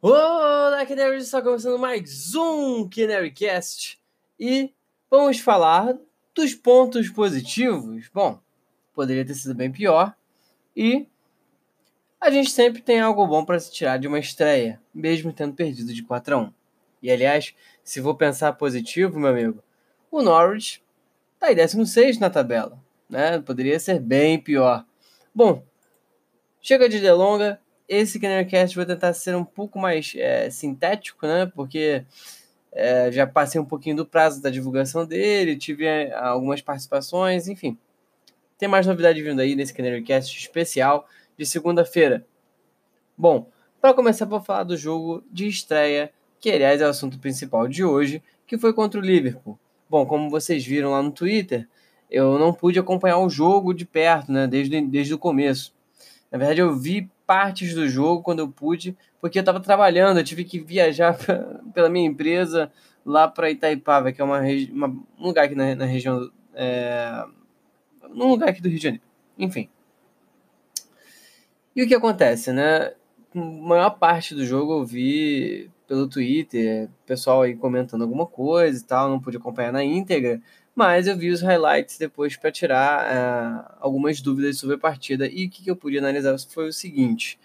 Olá, Canaries! Está começando mais um CanaryCast e vamos falar dos pontos positivos. Bom, poderia ter sido bem pior e a gente sempre tem algo bom para se tirar de uma estreia, mesmo tendo perdido de 4 a 1. E aliás, se vou pensar positivo, meu amigo, o Norwich está em 16 na tabela, né? Poderia ser bem pior. Bom, chega de delonga, esse Kennercast vou tentar ser um pouco mais é, sintético, né? Porque é, já passei um pouquinho do prazo da divulgação dele, tive é, algumas participações, enfim. Tem mais novidade vindo aí nesse Kennercast especial de segunda-feira. Bom, para começar, vou falar do jogo de estreia, que aliás é o assunto principal de hoje, que foi contra o Liverpool. Bom, como vocês viram lá no Twitter, eu não pude acompanhar o jogo de perto, né? Desde, desde o começo. Na verdade, eu vi partes do jogo quando eu pude, porque eu estava trabalhando, eu tive que viajar pela minha empresa lá para Itaipava, que é uma, uma, um lugar aqui na, na região. É, num lugar aqui do Rio de Janeiro. Enfim. E o que acontece, né? A maior parte do jogo eu vi pelo Twitter, pessoal aí comentando alguma coisa e tal, não pude acompanhar na íntegra, mas eu vi os highlights depois para tirar uh, algumas dúvidas sobre a partida. E o que, que eu pude analisar foi o seguinte: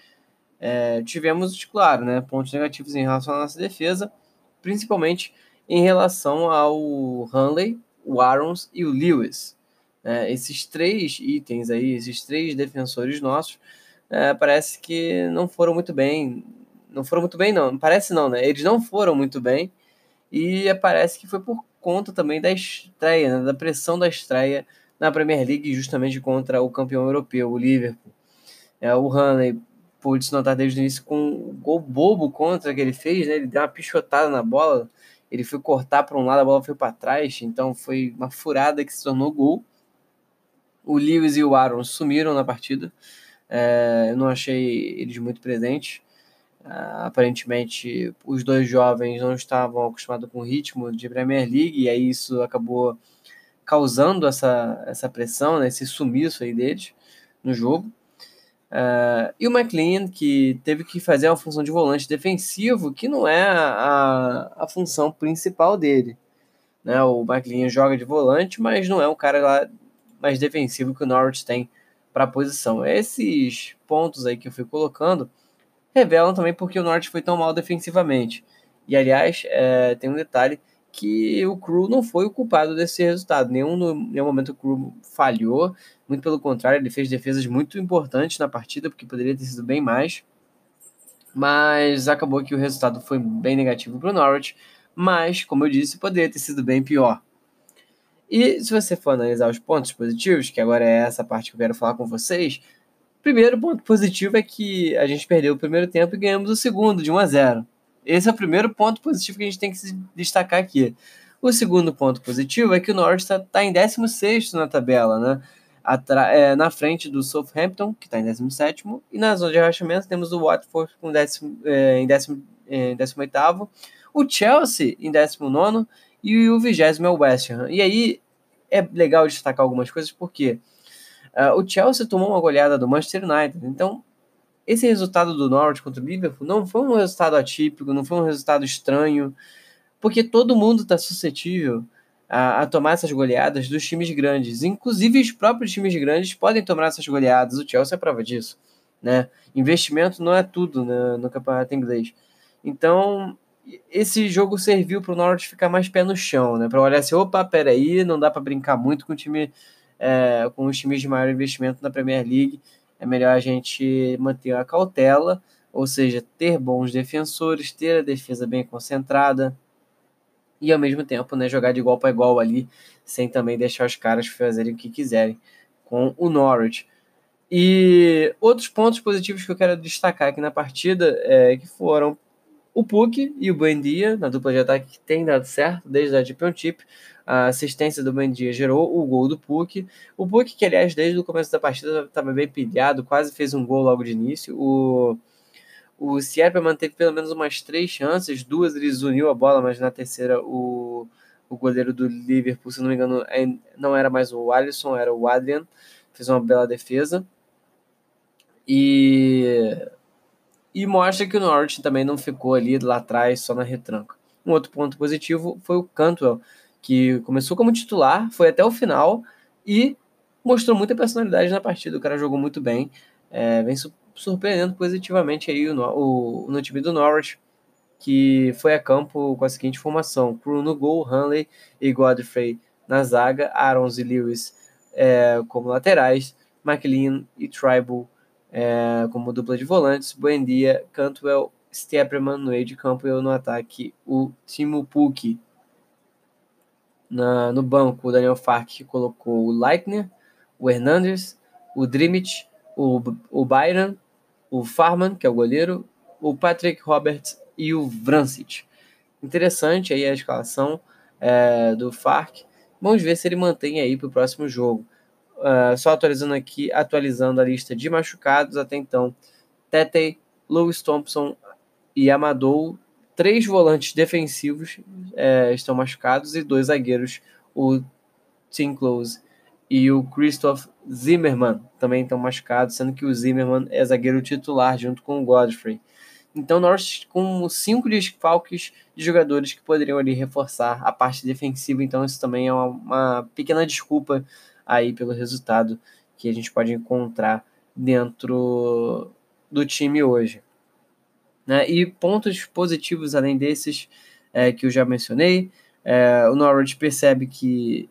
é, tivemos, claro, né, pontos negativos em relação à nossa defesa, principalmente em relação ao Hanley, o Arons e o Lewis. É, esses três itens aí, esses três defensores nossos, é, parece que não foram muito bem. Não foram muito bem, não. Parece não, né? Eles não foram muito bem. E parece que foi por conta também da estreia, né, da pressão da estreia na Premier League, justamente contra o campeão europeu, o Liverpool. É, o Hanley pôde se notar desde o início com o gol bobo contra que ele fez, né, ele deu uma pichotada na bola, ele foi cortar para um lado, a bola foi para trás, então foi uma furada que se tornou gol. O Lewis e o Aaron sumiram na partida, é, eu não achei eles muito presentes. Uh, aparentemente, os dois jovens não estavam acostumados com o ritmo de Premier League, e aí isso acabou causando essa, essa pressão, né, esse sumiço aí deles no jogo. Uh, e o McLean, que teve que fazer uma função de volante defensivo, que não é a, a função principal dele. Né? O McLean joga de volante, mas não é o cara lá mais defensivo que o Norwich tem para a posição. Esses pontos aí que eu fui colocando revelam também porque o Norte foi tão mal defensivamente. E aliás, é, tem um detalhe que o Crew não foi o culpado desse resultado. Nenhum, no, nenhum momento o Crew falhou, muito pelo contrário, ele fez defesas muito importantes na partida, porque poderia ter sido bem mais. Mas acabou que o resultado foi bem negativo para o Norwich. Mas, como eu disse, poderia ter sido bem pior. E se você for analisar os pontos positivos, que agora é essa parte que eu quero falar com vocês, Primeiro ponto positivo é que a gente perdeu o primeiro tempo e ganhamos o segundo, de 1 a 0. Esse é o primeiro ponto positivo que a gente tem que se destacar aqui. O segundo ponto positivo é que o Norwich está tá em 16 na tabela, né? Atra é, na frente do Southampton, que está em 17, e na zona de rebaixamento temos o Watford com décimo, é, em 18, é, 18, o Chelsea em 19 e o 20 é o West Ham. E aí é legal destacar algumas coisas, porque quê? Uh, o Chelsea tomou uma goleada do Manchester United. Então, esse resultado do Norwich contra o Liverpool não foi um resultado atípico, não foi um resultado estranho, porque todo mundo está suscetível a, a, tomar essas goleadas dos times grandes. Inclusive, os próprios times grandes podem tomar essas goleadas. O Chelsea é prova disso. Né? Investimento não é tudo né, no campeonato inglês. Então, esse jogo serviu para o Norwich ficar mais pé no chão, né? Para olhar assim, opa, peraí, não dá para brincar muito com o time é, com os times de maior investimento na Premier League, é melhor a gente manter a cautela, ou seja, ter bons defensores, ter a defesa bem concentrada e ao mesmo tempo né, jogar de igual para igual ali, sem também deixar os caras fazerem o que quiserem com o Norwich. E outros pontos positivos que eu quero destacar aqui na partida é que foram o Puck e o Buendia, na dupla de ataque que tem dado certo desde a Championship. A assistência do Buendia gerou o gol do Puck. O Puck, que aliás, desde o começo da partida estava bem pilhado, quase fez um gol logo de início. O, o Sierra manteve pelo menos umas três chances, duas ele uniu a bola, mas na terceira o, o goleiro do Liverpool, se não me engano, é, não era mais o Alisson, era o Adrian, fez uma bela defesa. E e mostra que o Norwich também não ficou ali lá atrás só na retranca. Um outro ponto positivo foi o Cantwell, que começou como titular, foi até o final e mostrou muita personalidade na partida. O cara jogou muito bem, é, vem surpreendendo positivamente aí o, o, no time do Norwich, que foi a campo com a seguinte formação: Crew no gol, Hanley e Godfrey na zaga, Arons e Lewis é, como laterais, McLean e Tribal é, como dupla de volantes, Buendia, Cantwell, Stepperman no meio de campo e no ataque o Timo Pukki na, no banco, o Daniel Fark colocou o Leitner, o Hernandez, o Drimit, o, o Byron, o Farman, que é o goleiro, o Patrick Roberts e o Vrancic. Interessante aí a escalação é, do Fark. Vamos ver se ele mantém aí para o próximo jogo. Uh, só atualizando aqui, atualizando a lista de machucados até então. Tete, Lewis Thompson e Amadou três volantes defensivos é, estão machucados e dois zagueiros, o Tim Close e o Christoph Zimmermann, também estão machucados, sendo que o Zimmermann é zagueiro titular junto com o Godfrey. Então nós com cinco desfalques de jogadores que poderiam ali reforçar a parte defensiva, então isso também é uma, uma pequena desculpa aí pelo resultado que a gente pode encontrar dentro do time hoje. Né? E pontos positivos além desses é, que eu já mencionei, é, o Norwich percebe que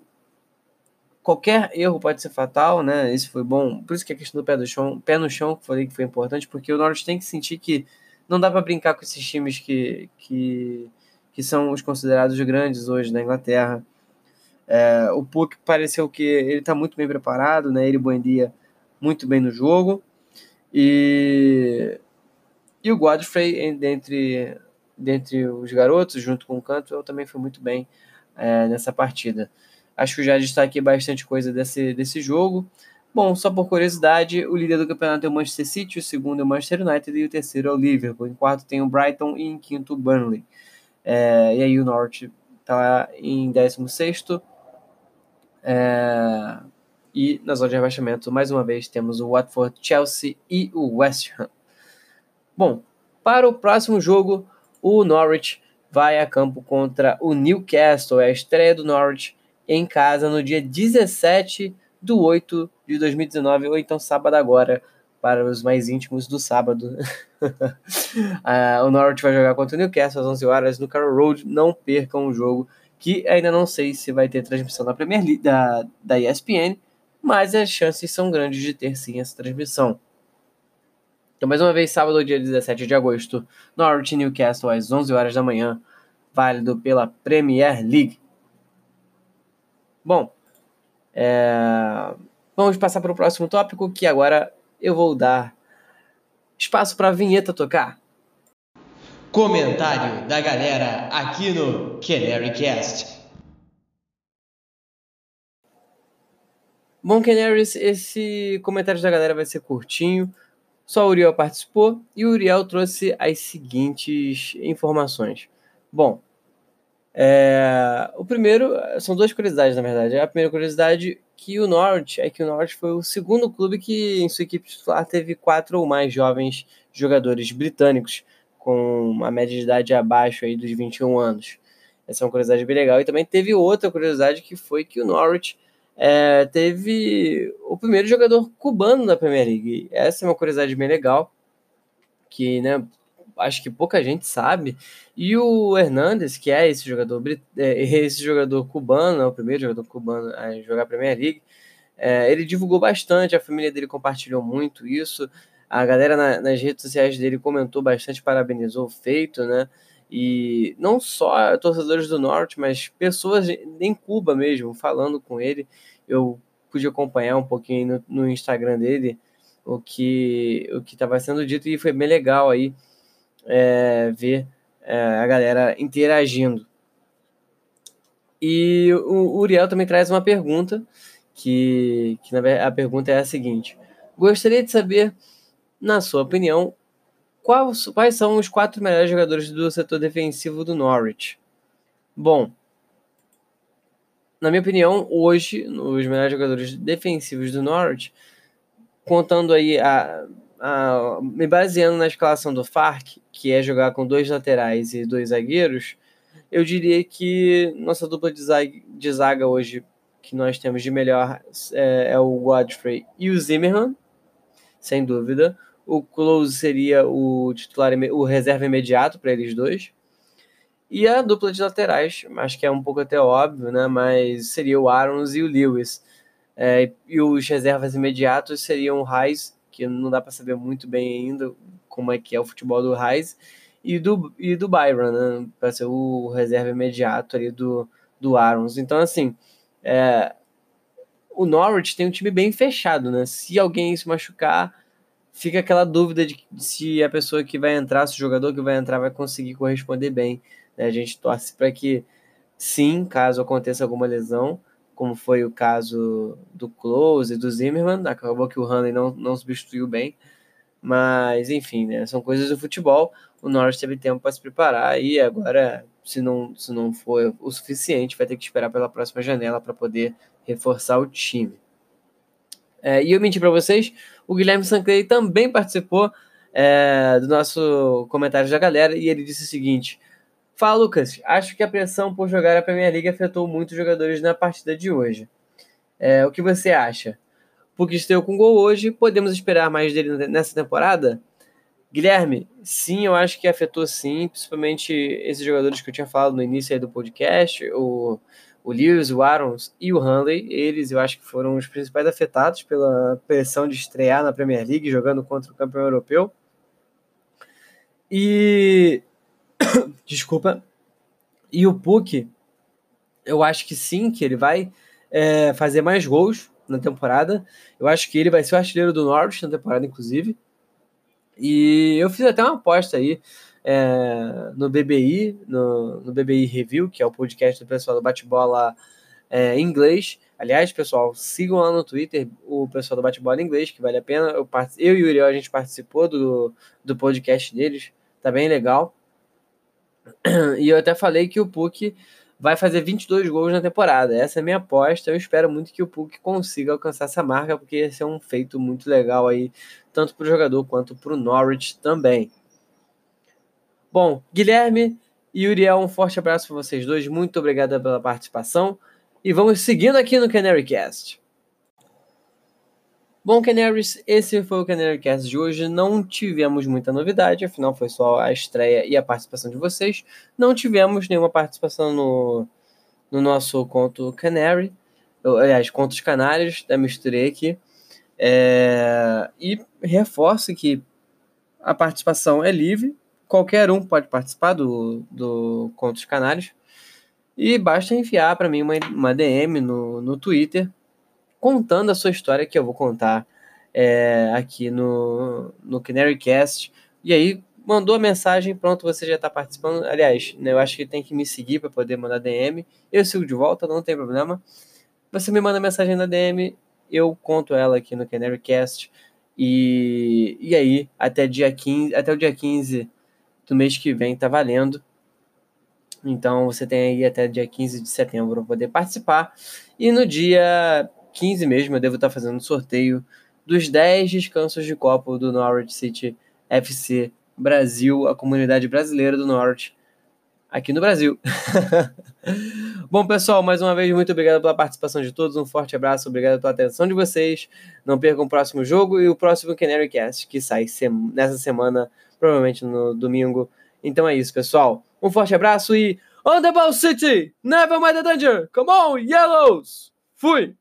qualquer erro pode ser fatal, né? Isso foi bom. Por isso que a questão do pé, do chão, pé no chão que falei que foi importante, porque o Norwich tem que sentir que não dá para brincar com esses times que, que, que são os considerados grandes hoje na Inglaterra. É, o Puck pareceu que ele está muito bem preparado, né? Ele Buendia muito bem no jogo. E e o Godfrey, dentre, dentre os garotos, junto com o Cantwell, também foi muito bem é, nessa partida. Acho que já destaquei bastante coisa desse, desse jogo. Bom, só por curiosidade, o líder do campeonato é o Manchester City, o segundo é o Manchester United e o terceiro é o Liverpool. Em quarto tem o Brighton e em quinto o Burnley. É, e aí o Norte está em décimo sexto. É, e na zona de rebaixamento, mais uma vez, temos o Watford, Chelsea e o West Ham. Bom, para o próximo jogo, o Norwich vai a campo contra o Newcastle. É a estreia do Norwich em casa no dia 17 de 8 de 2019, ou então sábado agora, para os mais íntimos do sábado. uh, o Norwich vai jogar contra o Newcastle às 11 horas no Carroll Road. Não percam o jogo, que ainda não sei se vai ter transmissão da Premier League, da, da ESPN, mas as chances são grandes de ter sim essa transmissão. Então, mais uma vez, sábado, dia 17 de agosto, Norwich Newcastle, às 11 horas da manhã, válido pela Premier League. Bom, é... vamos passar para o próximo tópico, que agora eu vou dar espaço para a vinheta tocar. Comentário da galera aqui no Canary Cast. Bom, Canaries, esse comentário da galera vai ser curtinho só o Uriel participou e o Uriel trouxe as seguintes informações. Bom, é, o primeiro são duas curiosidades, na verdade. A primeira curiosidade que o Norwich é que o Norwich foi o segundo clube que em sua equipe titular teve quatro ou mais jovens jogadores britânicos com uma média de idade abaixo aí dos 21 anos. Essa é uma curiosidade bem legal. E também teve outra curiosidade que foi que o Norwich é, teve o primeiro jogador cubano da Premier League. Essa é uma curiosidade bem legal, que né, acho que pouca gente sabe. E o Hernandes, que é esse jogador, é, esse jogador cubano, é o primeiro jogador cubano a jogar a Premier League, é, ele divulgou bastante, a família dele compartilhou muito isso. A galera na, nas redes sociais dele comentou bastante, parabenizou o feito, né? E não só torcedores do Norte, mas pessoas em Cuba mesmo, falando com ele. Eu pude acompanhar um pouquinho no, no Instagram dele o que o que estava sendo dito e foi bem legal aí é, ver é, a galera interagindo. E o Uriel também traz uma pergunta, que, que a pergunta é a seguinte: Gostaria de saber, na sua opinião, Quais, quais são os quatro melhores jogadores do setor defensivo do Norwich? Bom, na minha opinião, hoje, os melhores jogadores defensivos do Norwich, contando aí a, uh, me baseando na escalação do FARC, que é jogar com dois laterais e dois zagueiros, eu diria que nossa dupla de zaga, de zaga hoje que nós temos de melhor é, é, o Godfrey e o Zimmerman, sem dúvida. O Close seria o titular, o reserva imediato para eles dois. E a dupla de laterais, acho que é um pouco até óbvio, né? Mas seria o Arons e o Lewis. É, e os reservas imediatos seriam o Reis, que não dá para saber muito bem ainda como é que é o futebol do Reis, e do, e do Byron, né? Para ser o reserva imediato ali do, do Arons. Então, assim, é, o Norwich tem um time bem fechado, né? Se alguém se machucar, fica aquela dúvida de se a pessoa que vai entrar, se o jogador que vai entrar vai conseguir corresponder bem. Né? A gente torce para que sim, caso aconteça alguma lesão, como foi o caso do Close e do Zimmerman, acabou que o Hanley não, não substituiu bem, mas enfim, né? São coisas do futebol. O Norwich teve tempo para se preparar e agora, se não, se não for o suficiente, vai ter que esperar pela próxima janela para poder reforçar o time. É, e eu menti para vocês, o Guilherme Sanclay também participou é, do nosso comentário da galera e ele disse o seguinte: Fala, Lucas. Acho que a pressão por jogar a Premier League afetou muito os jogadores na partida de hoje. É, o que você acha? Porque estreou com gol hoje, podemos esperar mais dele nessa temporada? Guilherme, sim, eu acho que afetou sim, principalmente esses jogadores que eu tinha falado no início do podcast, o, o Lewis, o Arons e o Hanley, eles eu acho que foram os principais afetados pela pressão de estrear na Premier League, jogando contra o campeão europeu. E. Desculpa. E o Puck, eu acho que sim, que ele vai é, fazer mais gols na temporada. Eu acho que ele vai ser o artilheiro do Norwich na temporada, inclusive. E eu fiz até uma aposta aí é, no BBI, no, no BBI Review, que é o podcast do pessoal do Bate-Bola é, inglês. Aliás, pessoal, sigam lá no Twitter o pessoal do Bate-Bola inglês, que vale a pena. Eu, eu e o Uriel, a gente participou do, do podcast deles, tá bem legal. E eu até falei que o Puck vai fazer 22 gols na temporada. Essa é a minha aposta. Eu espero muito que o Puck consiga alcançar essa marca, porque esse é um feito muito legal aí, tanto para o jogador quanto para o Norwich também. Bom, Guilherme e Uriel, um forte abraço para vocês dois. Muito obrigado pela participação. E vamos seguindo aqui no Canary Cast. Bom, Canaries, esse foi o Canary Cast de hoje. Não tivemos muita novidade, afinal foi só a estreia e a participação de vocês. Não tivemos nenhuma participação no, no nosso conto Canary, aliás, contos canários, da misturei aqui. É, e reforço que a participação é livre, qualquer um pode participar do, do Contos Canários. E basta enviar para mim uma, uma DM no, no Twitter contando a sua história que eu vou contar é, aqui no, no Canarycast. E aí, mandou a mensagem, pronto, você já está participando. Aliás, né, eu acho que tem que me seguir para poder mandar DM. Eu sigo de volta, não tem problema. Você me manda mensagem na DM, eu conto ela aqui no Canarycast. E, e aí, até, dia 15, até o dia 15 do mês que vem tá valendo. Então você tem aí até dia 15 de setembro para poder participar. E no dia 15 mesmo eu devo estar tá fazendo sorteio dos 10 descansos de Copa do Norwich City FC Brasil, a comunidade brasileira do Norwich aqui no Brasil. Bom, pessoal, mais uma vez, muito obrigado pela participação de todos. Um forte abraço, obrigado pela atenção de vocês. Não percam o próximo jogo e o próximo Canary Cast, que sai nessa semana provavelmente no domingo. Então é isso, pessoal. Um forte abraço e On the ball, City! Never mind the danger! Come on, Yellows! Fui!